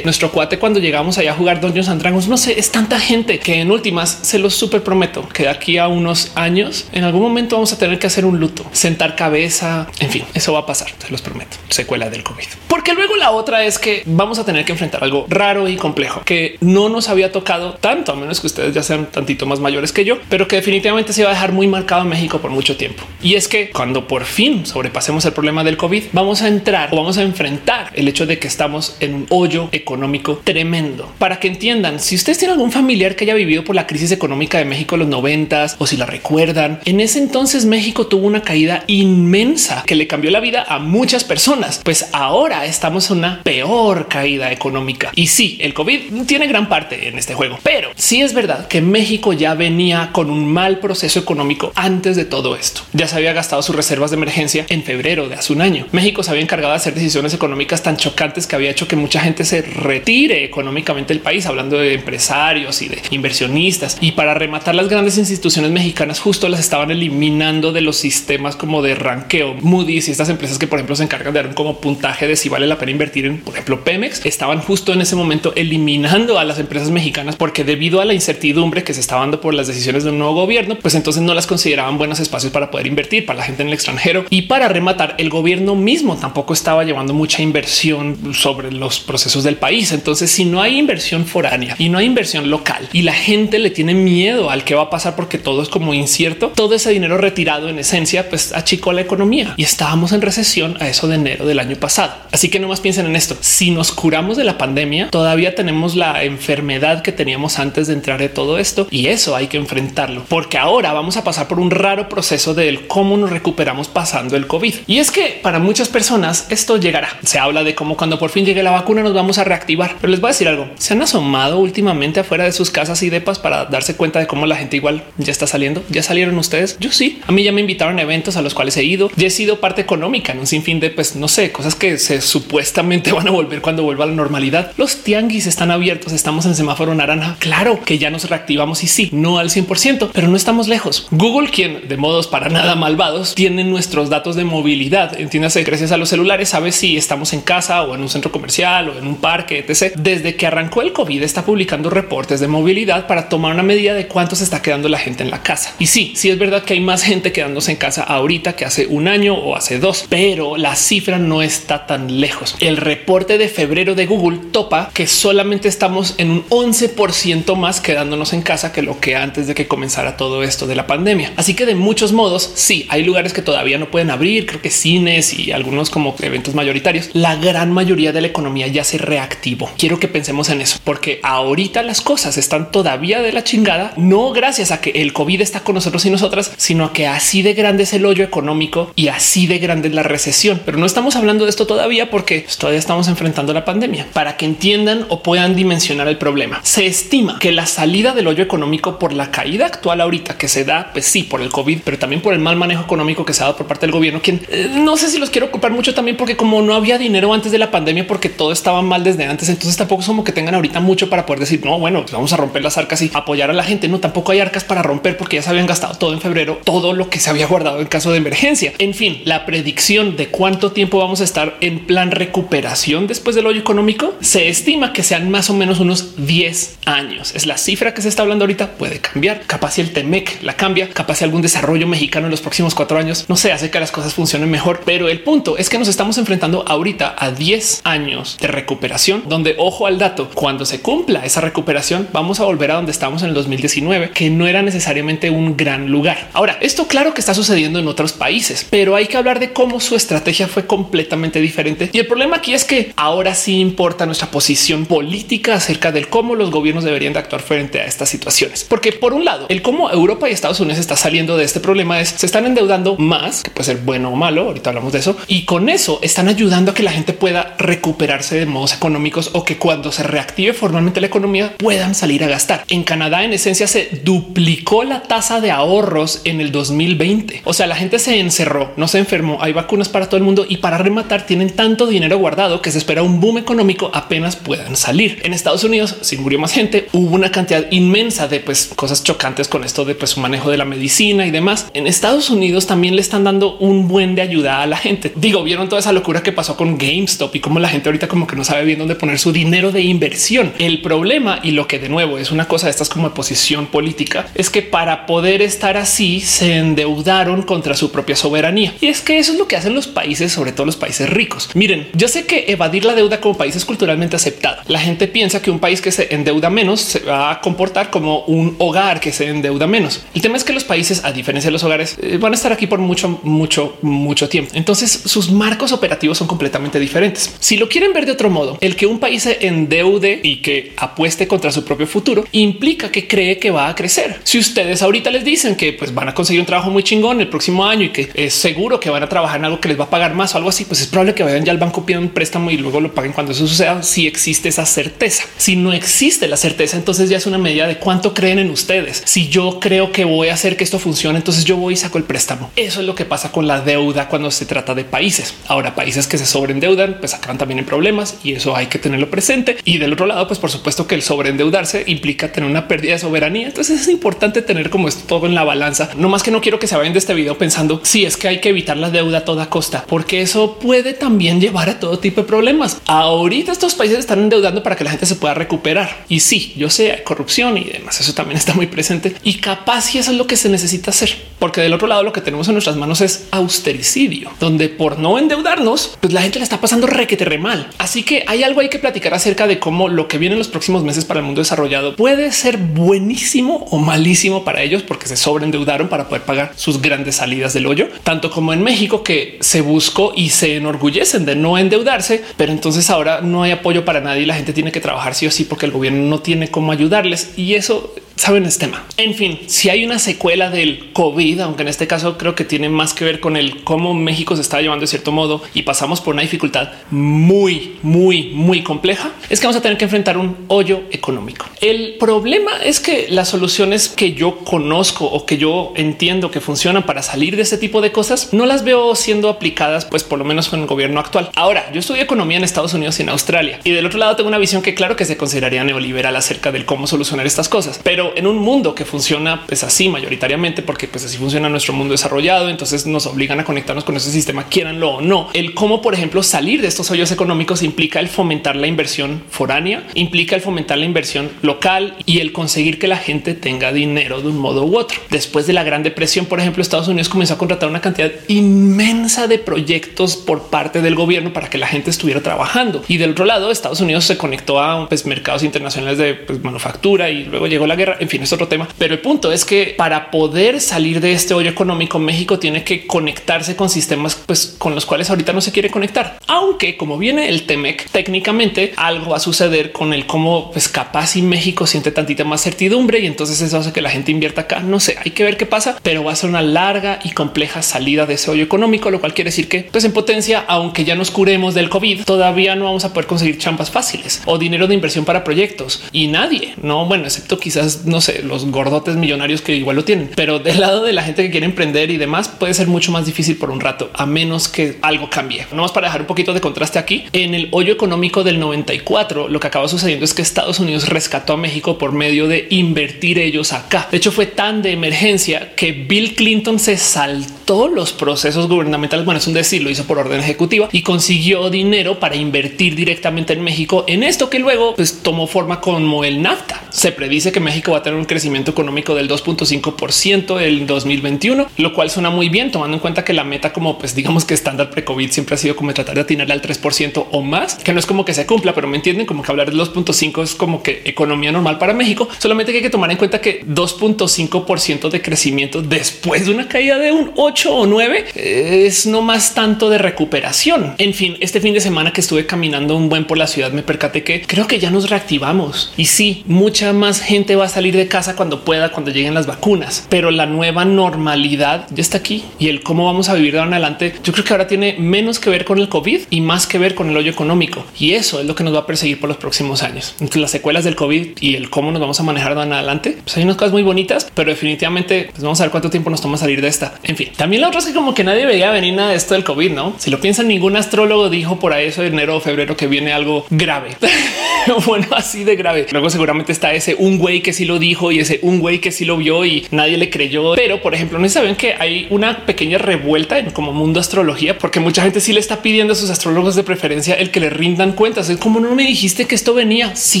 Speaker 1: nuestro cuate cuando llegamos allá a jugar Dungeons and Dragons. No sé, es tanta gente que en últimas se los súper prometo que de aquí a unos años en algún momento vamos a tener que hacer un luto, sentar cabeza. En fin, eso va a pasar. Se los prometo. Secuela del COVID. Porque luego la otra es que vamos a tener que enfrentar algo raro y complejo que no nos había tocado tanto, a menos que ustedes ya sean tantito más mayores que yo, pero que definitivamente se va a dejar muy marcado en México por mucho tiempo. Y es que cuando por fin sobrepasemos el problema del COVID, vamos a entrar o vamos a enfrentar el hecho de que estamos en un económico tremendo. Para que entiendan, si ustedes tienen algún familiar que haya vivido por la crisis económica de México en los noventas o si la recuerdan, en ese entonces México tuvo una caída inmensa que le cambió la vida a muchas personas. Pues ahora estamos en una peor caída económica. Y sí, el COVID tiene gran parte en este juego, pero sí es verdad que México ya venía con un mal proceso económico antes de todo esto. Ya se había gastado sus reservas de emergencia en febrero de hace un año. México se había encargado de hacer decisiones económicas tan chocantes que había hecho que mucha gente se retire económicamente el país, hablando de empresarios y de inversionistas. Y para rematar las grandes instituciones mexicanas justo las estaban eliminando de los sistemas como de ranqueo. Moody's y estas empresas que por ejemplo se encargan de dar como puntaje de si vale la pena invertir en, por ejemplo, Pemex, estaban justo en ese momento eliminando a las empresas mexicanas porque debido a la incertidumbre que se estaba dando por las decisiones de un nuevo gobierno, pues entonces no las consideraban buenos espacios para poder invertir para la gente en el extranjero. Y para rematar, el gobierno mismo tampoco estaba llevando mucha inversión sobre los procesos del país. Entonces, si no hay inversión foránea y no hay inversión local y la gente le tiene miedo al que va a pasar porque todo es como incierto, todo ese dinero retirado en esencia, pues achicó la economía y estábamos en recesión a eso de enero del año pasado. Así que no más piensen en esto. Si nos curamos de la pandemia, todavía tenemos la enfermedad que teníamos antes de entrar de todo esto y eso hay que enfrentarlo porque ahora vamos a pasar por un raro proceso del cómo nos recuperamos pasando el COVID. Y es que para muchas personas esto llegará. Se habla de cómo cuando por fin llegue la vacuna nos vamos a reactivar. Pero les voy a decir algo. Se han asomado últimamente afuera de sus casas y depas para darse cuenta de cómo la gente igual ya está saliendo. Ya salieron ustedes. Yo sí. A mí ya me invitaron a eventos a los cuales he ido. Ya he sido parte económica en un sinfín de, pues no sé, cosas que se supuestamente van a volver cuando vuelva a la normalidad. Los tianguis están abiertos. Estamos en semáforo naranja. Claro que ya nos reactivamos y sí, no al 100%, pero no estamos lejos. Google, quien de modos para nada malvados, tiene nuestros datos de movilidad. Entiéndase, gracias a los celulares, sabe si estamos en casa o en un centro comercial o en un parque, etc. Desde que arrancó el COVID está publicando reportes de movilidad para tomar una medida de cuánto se está quedando la gente en la casa. Y sí, sí es verdad que hay más gente quedándose en casa ahorita que hace un año o hace dos, pero la cifra no está tan lejos. El reporte de febrero de Google topa que solamente estamos en un 11% más quedándonos en casa que lo que antes de que comenzara todo esto de la pandemia. Así que de muchos modos, sí, hay lugares que todavía no pueden abrir, creo que cines y algunos como eventos mayoritarios. La gran mayoría de la economía ya se reactivó. Quiero que pensemos en eso, porque ahorita las cosas están todavía de la chingada, no gracias a que el COVID está con nosotros y nosotras, sino a que así de grande es el hoyo económico y así de grande es la recesión. Pero no estamos hablando de esto todavía porque todavía estamos enfrentando la pandemia. Para que entiendan o puedan dimensionar el problema, se estima que la salida del hoyo económico por la caída actual ahorita que se da, pues sí, por el COVID, pero también por el mal manejo económico que se ha dado por parte del gobierno, quien eh, no sé si los quiero ocupar mucho también porque como no había dinero antes de la pandemia porque todo estaba mal desde antes, entonces tampoco somos que tengan ahorita mucho para poder decir, no, bueno, pues vamos a romper las arcas y apoyar a la gente. No, tampoco hay arcas para romper porque ya se habían gastado todo en febrero, todo lo que se había guardado en caso de emergencia. En fin, la predicción de cuánto tiempo vamos a estar en plan recuperación después del hoyo económico se estima que sean más o menos unos 10 años. Es la cifra que se está hablando ahorita. Puede cambiar. Capaz si el Temec la cambia, capaz si algún desarrollo mexicano en los próximos cuatro años no se hace que las cosas funcionen mejor. Pero el punto es que nos estamos enfrentando ahorita a 10 años de recuperación, donde ojo al dato, cuando se cumpla esa recuperación, vamos a volver a donde estamos en el 2019, que no era necesariamente un gran lugar. Ahora, esto claro que está sucediendo en otros países, pero hay que hablar de cómo su estrategia fue completamente diferente. Y el problema aquí es que ahora sí importa nuestra posición política acerca del cómo los gobiernos deberían de actuar frente a estas situaciones. Porque por un lado, el cómo Europa y Estados Unidos está saliendo de este problema es se están endeudando más, que puede ser bueno o malo. Ahorita hablamos de eso. Y con eso están ayudando a que la gente pueda recuperarse de modos económicos o que cuando se reactive formalmente la economía puedan salir a gastar. En Canadá, en esencia, se duplicó la tasa de ahorros en el 2020. O sea, la gente se encerró, no se enfermó. Hay vacunas para todo el mundo y para rematar tienen tanto dinero guardado que se espera un boom económico apenas puedan salir. En Estados Unidos, si murió más gente, hubo una cantidad inmensa de pues, cosas chocantes con esto de pues, su manejo de la medicina y demás. En Estados Unidos también le están dando un buen de ayuda a la gente. Digo, vieron toda esa locura que pasó con GameStop y cómo la gente ahorita como que no sabe bien dónde poner su dinero de inversión. El problema y lo que de nuevo es una cosa de estas como posición política es que para poder estar así se endeudaron contra su propia soberanía. Y es que eso es lo que hacen los países, sobre todo los países ricos. Miren, yo sé que evadir la deuda como país es culturalmente aceptado. La gente piensa que un país que se endeuda menos se va a comportar como un hogar que se endeuda menos. El tema es que los países, a diferencia de los hogares, eh, van a estar aquí por mucho, mucho, mucho tiempo. Entonces sus marcos operativos son completamente diferentes. Si lo quieren ver de otro modo, el que un país se endeude y que apueste contra su propio futuro implica que cree que va a crecer. Si ustedes ahorita les dicen que pues, van a conseguir un trabajo muy chingón el próximo año y que es seguro que van a trabajar en algo que les va a pagar más o algo así, pues es probable que vayan ya al banco, pidan un préstamo y luego lo paguen cuando eso suceda. Si existe esa certeza, si no existe la certeza, entonces ya es una medida de cuánto creen en ustedes. Si yo creo que voy a hacer que esto funcione, entonces yo voy y saco el préstamo. Eso es lo que pasa con la deuda cuando se trata de países. Ahora, países que se sobreendeudan, pues acaban también en problemas y eso hay que tenerlo presente. Y del otro lado, pues por supuesto que el sobreendeudarse implica tener una pérdida de soberanía. Entonces es importante tener como esto todo en la balanza. No más que no quiero que se vayan de este video pensando si es que hay que evitar la deuda a toda costa, porque eso puede también llevar a todo tipo de problemas. Ahorita estos países están endeudando para que la gente se pueda recuperar. Y sí, yo sé corrupción y demás. Eso también está muy presente y capaz si eso es lo que se necesita hacer, porque del otro lado lo que tenemos en nuestras manos es austericidio, donde por no endeudarnos, pues la gente le está pasando requete re mal. Así que hay algo hay que platicar acerca de cómo lo que viene en los próximos meses para el mundo desarrollado puede ser buenísimo o malísimo para ellos porque se sobreendeudaron para poder pagar sus grandes salidas del hoyo, tanto como en México que se buscó y se enorgullecen de no endeudarse, pero entonces ahora no hay apoyo para nadie y la gente tiene que trabajar sí o sí porque el gobierno no tiene cómo ayudarles y eso saben este tema. En fin, si hay una secuela del COVID, aunque en este caso creo que tiene más que ver con el cómo México se está llevando de cierto modo y pasamos por una dificultad muy, muy, muy compleja, es que vamos a tener que enfrentar un hoyo económico. El problema es que las soluciones que yo conozco o que yo entiendo que funcionan para salir de este tipo de cosas no las veo siendo aplicadas, pues por lo menos con el gobierno actual. Ahora, yo estudio economía en Estados Unidos y en Australia y del otro lado tengo una visión que claro que se consideraría neoliberal acerca del cómo solucionar estas cosas, pero En un mundo que funciona pues así mayoritariamente, porque pues así funciona nuestro mundo desarrollado, entonces nos obligan a conectarnos con ese sistema, quieranlo o no. El cómo, por ejemplo, salir de estos hoyos económicos implica el fomentar la inversión foránea, implica el fomentar la inversión local y el conseguir que la gente tenga dinero de un modo u otro. Después de la Gran Depresión, por ejemplo, Estados Unidos comenzó a contratar una cantidad inmensa de proyectos por parte del gobierno para que la gente estuviera trabajando. Y del otro lado, Estados Unidos se conectó a pues, mercados internacionales de pues, manufactura y luego llegó la guerra. En fin, es otro tema. Pero el punto es que para poder salir de este hoyo económico, México tiene que conectarse con sistemas pues, con los cuales ahorita no se quiere conectar. Aunque como viene el TEMEC, técnicamente algo va a suceder con el cómo pues capaz y México siente tantita más certidumbre y entonces eso hace que la gente invierta acá. No sé, hay que ver qué pasa, pero va a ser una larga y compleja salida de ese hoyo económico, lo cual quiere decir que pues en potencia, aunque ya nos curemos del COVID, todavía no vamos a poder conseguir champas fáciles o dinero de inversión para proyectos y nadie, no bueno, excepto quizás no sé, los gordotes millonarios que igual lo tienen, pero del lado de la gente que quiere emprender y demás puede ser mucho más difícil por un rato, a menos que algo cambie. No más para dejar un poquito de contraste aquí en el hoyo económico del 94, lo que acaba sucediendo es que Estados Unidos rescató a México por medio de invertir ellos acá. De hecho, fue tan de emergencia que Bill Clinton se saltó los procesos gubernamentales. Bueno, es un decir, lo hizo por orden ejecutiva y consiguió dinero para invertir directamente en México en esto que luego pues, tomó forma como el NAFTA. Se predice que México va a tener un crecimiento económico del 2.5% en 2021, lo cual suena muy bien tomando en cuenta que la meta como pues digamos que estándar pre-COVID siempre ha sido como tratar de atinar al 3% o más, que no es como que se cumpla, pero me entienden como que hablar de 2.5 es como que economía normal para México. Solamente que hay que tomar en cuenta que 2.5% de crecimiento después de una caída de un 8 o 9 es no más tanto de recuperación. En fin, este fin de semana que estuve caminando un buen por la ciudad me percaté que creo que ya nos reactivamos y sí, mucha más gente va a salir de casa cuando pueda, cuando lleguen las vacunas, pero la nueva normalidad ya está aquí y el cómo vamos a vivir de ahora en adelante. Yo creo que ahora tiene menos que ver con el COVID y más que ver con el hoyo económico y eso es lo que nos va a perseguir por los próximos años. Entre las secuelas del COVID y el cómo nos vamos a manejar de adelante, pues hay unas cosas muy bonitas, pero definitivamente pues vamos a ver cuánto tiempo nos toma salir de esta. En fin, también la otra es que como que nadie veía venir nada de esto del COVID, no? Si lo piensan, ningún astrólogo dijo por eso de enero o febrero que viene algo grave. bueno, así de grave. Luego seguramente está ese un güey que sí lo dijo y ese un güey que sí lo vio y nadie le creyó. Pero por ejemplo, no saben que hay una pequeña revuelta en como mundo astrología, porque mucha gente sí le está pidiendo a sus astrólogos de preferencia el que le rindan cuentas. Es como no me dijiste que esto venía. Si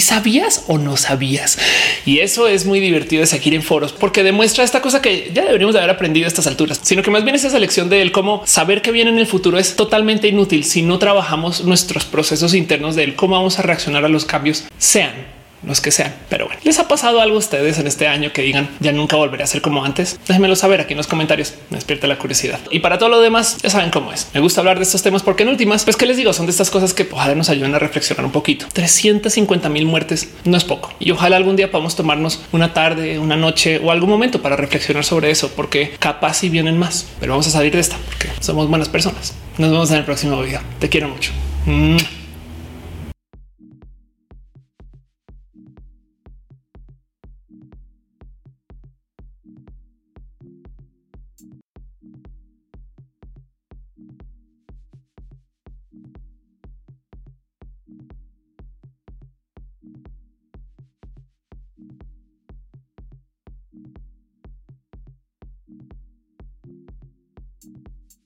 Speaker 1: sabías o no sabías. Y eso es muy divertido de seguir en foros porque demuestra esta cosa que ya deberíamos de haber aprendido a estas alturas, sino que más bien esa selección de él, cómo saber que viene en el futuro es totalmente inútil si no trabajamos nuestros procesos internos de él, cómo vamos a reaccionar a los cambios, sean los que sean. Pero bueno, ¿les ha pasado algo a ustedes en este año que digan ya nunca volveré a ser como antes? Déjenmelo saber aquí en los comentarios. Me despierta la curiosidad. Y para todo lo demás, ya saben cómo es. Me gusta hablar de estos temas porque en últimas, pues que les digo, son de estas cosas que ojalá nos ayuden a reflexionar un poquito. 350 mil muertes no es poco y ojalá algún día podamos tomarnos una tarde, una noche o algún momento para reflexionar sobre eso, porque capaz si vienen más, pero vamos a salir de esta porque somos buenas personas. Nos vemos en el próximo video. Te quiero mucho.